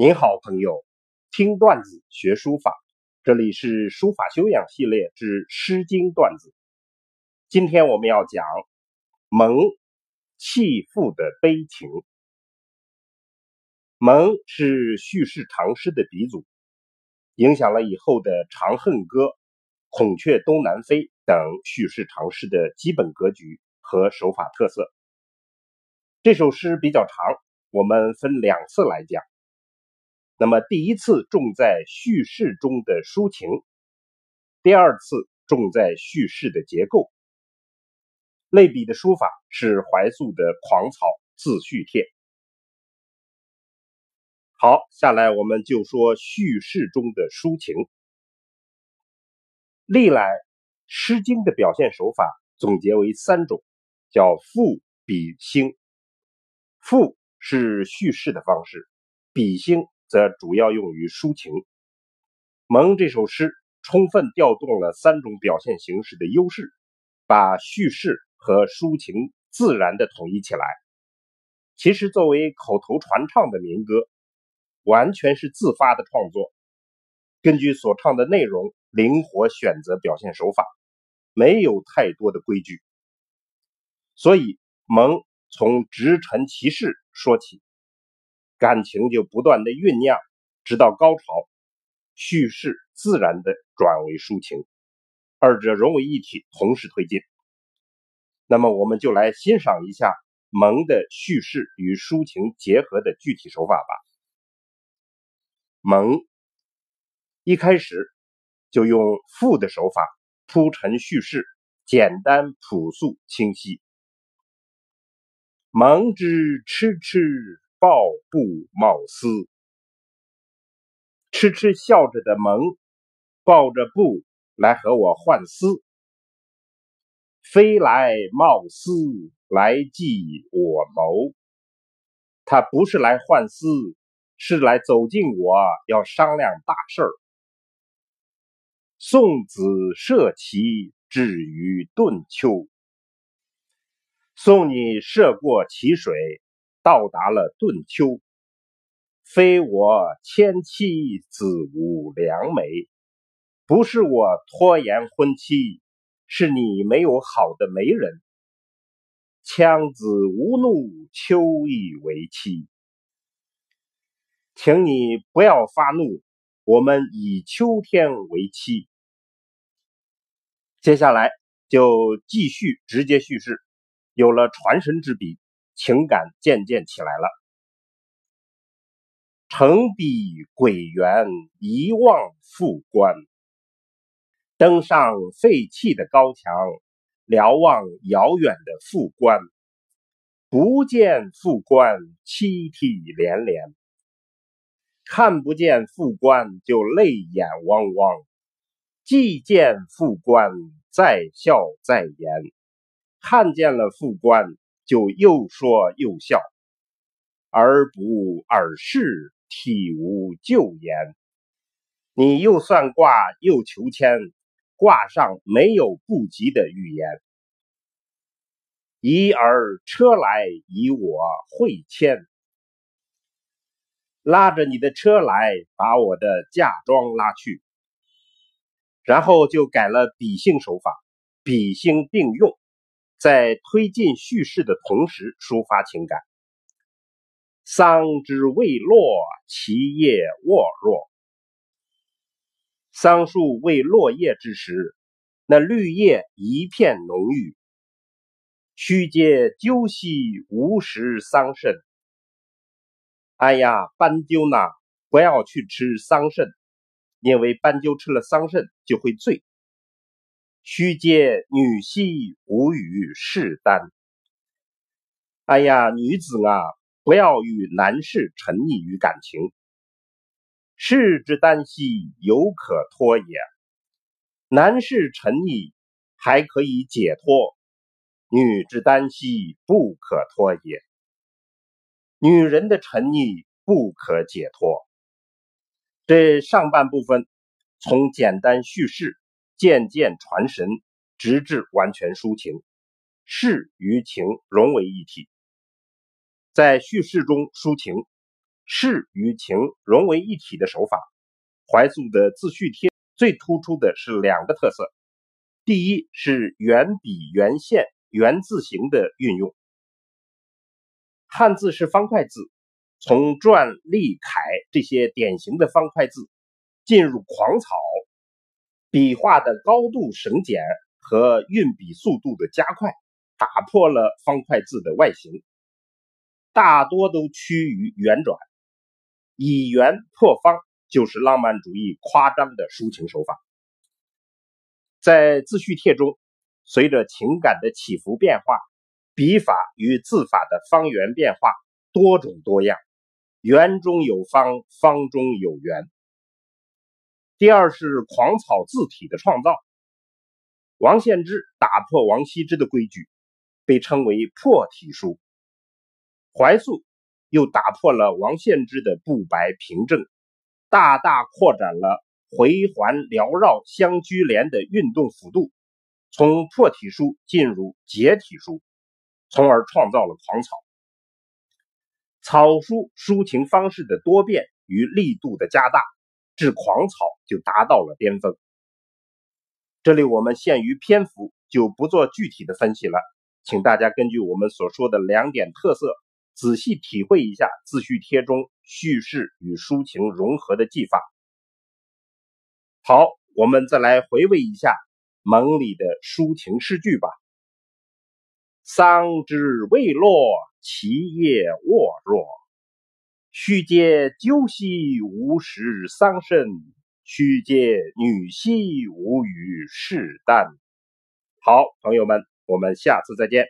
您好，朋友，听段子学书法，这里是书法修养系列之《诗经》段子。今天我们要讲蒙弃妇的悲情。蒙是叙事长诗的鼻祖，影响了以后的《长恨歌》《孔雀东南飞》等叙事长诗的基本格局和手法特色。这首诗比较长，我们分两次来讲。那么第一次重在叙事中的抒情，第二次重在叙事的结构。类比的书法是怀素的《狂草自叙帖》。好，下来我们就说叙事中的抒情。历来《诗经》的表现手法总结为三种，叫赋、比、兴。赋是叙事的方式，比兴。则主要用于抒情。蒙这首诗充分调动了三种表现形式的优势，把叙事和抒情自然的统一起来。其实作为口头传唱的民歌，完全是自发的创作，根据所唱的内容灵活选择表现手法，没有太多的规矩。所以蒙从直陈其事说起。感情就不断的酝酿，直到高潮，叙事自然的转为抒情，二者融为一体，同时推进。那么，我们就来欣赏一下蒙的叙事与抒情结合的具体手法吧。蒙一开始就用赋的手法铺陈叙事，简单朴素清晰。蒙之痴痴。抱布冒丝，痴痴笑着的蒙抱着布来和我换丝，飞来冒丝来寄我谋。他不是来换丝，是来走近我要商量大事儿。送子射齐至于顿丘，送你涉过淇水。到达了顿丘，非我千妻子无良媒，不是我拖延婚期，是你没有好的媒人。羌子无怒，秋意为妻，请你不要发怒，我们以秋天为期。接下来就继续直接叙事，有了传神之笔。情感渐渐起来了。城闭鬼园，一望复关。登上废弃的高墙，瞭望遥远的复关。不见复关，凄涕连连；看不见副官，就泪眼汪汪；既见副官，再笑再言；看见了副官。就又说又笑，而不尔事，体无旧言。你又算卦又求签，卦上没有不吉的预言。疑而车来，以我会签，拉着你的车来，把我的嫁妆拉去。然后就改了比兴手法，比兴并用。在推进叙事的同时，抒发情感。桑之未落，其叶沃若。桑树未落叶之时，那绿叶一片浓郁。须嗟鸠兮，无食桑葚。哎呀，斑鸠呐，不要去吃桑葚，因为斑鸠吃了桑葚就会醉。须嗟女兮，无与士耽。哎呀，女子啊，不要与男士沉溺于感情。士之耽兮，犹可脱也。男士沉溺还可以解脱，女之耽兮，不可脱也。女人的沉溺不可解脱。这上半部分从简单叙事。渐渐传神，直至完全抒情，事与情融为一体。在叙事中抒情，事与情融为一体的手法。怀素的自序帖最突出的是两个特色：第一是圆笔、圆线、圆字形的运用。汉字是方块字，从篆、隶、楷这些典型的方块字，进入狂草，笔画的高度省减和运笔速度的加快，打破了方块字的外形，大多都趋于圆转。以圆破方就是浪漫主义夸张的抒情手法。在自序帖中，随着情感的起伏变化，笔法与字法的方圆变化多种多样，圆中有方，方中有圆。第二是狂草字体的创造。王献之打破王羲之的规矩，被称为破体书。怀素。又打破了王献之的不白平正，大大扩展了回环缭绕相居连的运动幅度，从破体书进入结体书，从而创造了狂草。草书抒情方式的多变与力度的加大，至狂草就达到了巅峰。这里我们限于篇幅，就不做具体的分析了，请大家根据我们所说的两点特色。仔细体会一下自序帖中叙事与抒情融合的技法。好，我们再来回味一下蒙里的抒情诗句吧。桑枝未落，其叶沃若。须嗟鸠兮，无食桑葚；须嗟女兮，无与士旦。好，朋友们，我们下次再见。